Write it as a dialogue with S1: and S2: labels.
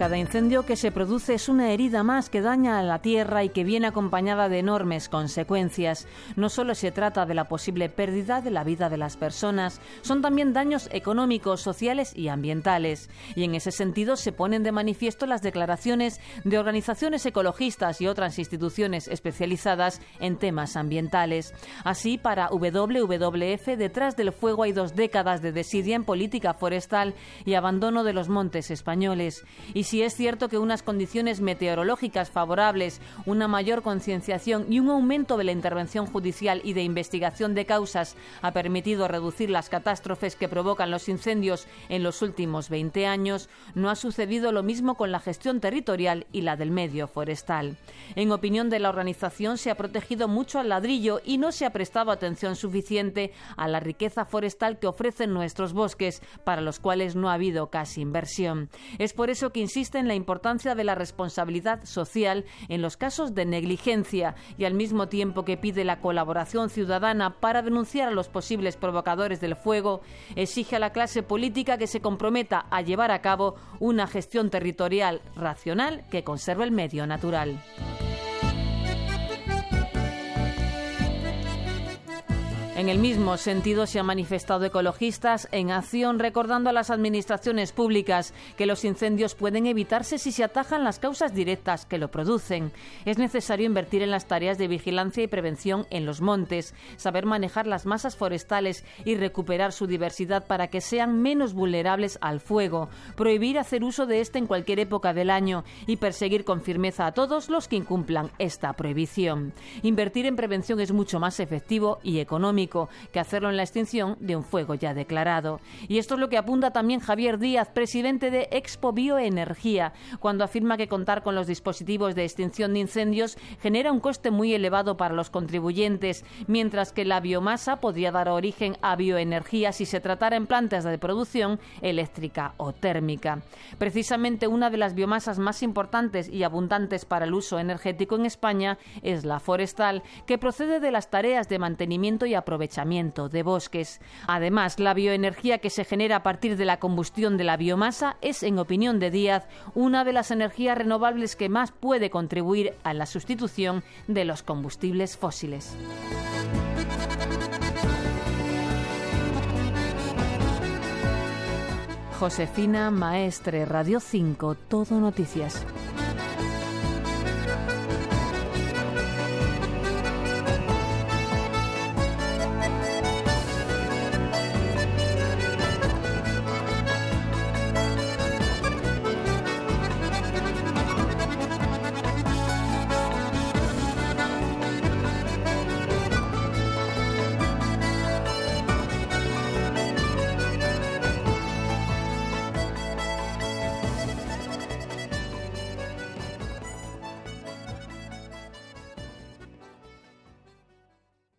S1: Cada incendio que se produce es una herida más que daña a la tierra y que viene acompañada de enormes consecuencias. No solo se trata de la posible pérdida de la vida de las personas, son también daños económicos, sociales y ambientales. Y en ese sentido se ponen de manifiesto las declaraciones de organizaciones ecologistas y otras instituciones especializadas en temas ambientales. Así, para WWF, detrás del fuego hay dos décadas de desidia en política forestal y abandono de los montes españoles. Y si es cierto que unas condiciones meteorológicas favorables, una mayor concienciación y un aumento de la intervención judicial y de investigación de causas ha permitido reducir las catástrofes que provocan los incendios en los últimos 20 años, no ha sucedido lo mismo con la gestión territorial y la del medio forestal. En opinión de la organización, se ha protegido mucho al ladrillo y no se ha prestado atención suficiente a la riqueza forestal que ofrecen nuestros bosques, para los cuales no ha habido casi inversión. Es por eso que insiste en la importancia de la responsabilidad social en los casos de negligencia y al mismo tiempo que pide la colaboración ciudadana para denunciar a los posibles provocadores del fuego, exige a la clase política que se comprometa a llevar a cabo una gestión territorial racional que conserve el medio natural. En el mismo sentido se han manifestado ecologistas en acción recordando a las administraciones públicas que los incendios pueden evitarse si se atajan las causas directas que lo producen. Es necesario invertir en las tareas de vigilancia y prevención en los montes, saber manejar las masas forestales y recuperar su diversidad para que sean menos vulnerables al fuego, prohibir hacer uso de este en cualquier época del año y perseguir con firmeza a todos los que incumplan esta prohibición. Invertir en prevención es mucho más efectivo y que hacerlo en la extinción de un fuego ya declarado. Y esto es lo que apunta también Javier Díaz, presidente de Expo Bioenergía, cuando afirma que contar con los dispositivos de extinción de incendios genera un coste muy elevado para los contribuyentes, mientras que la biomasa podría dar origen a bioenergía si se tratara en plantas de producción eléctrica o térmica. Precisamente una de las biomasas más importantes y abundantes para el uso energético en España es la forestal, que procede de las tareas de mantenimiento y aprovechamiento de bosques. Además, la bioenergía que se genera a partir de la combustión de la biomasa es, en opinión de Díaz, una de las energías renovables que más puede contribuir a la sustitución de los combustibles fósiles. Josefina Maestre, Radio 5, Todo Noticias.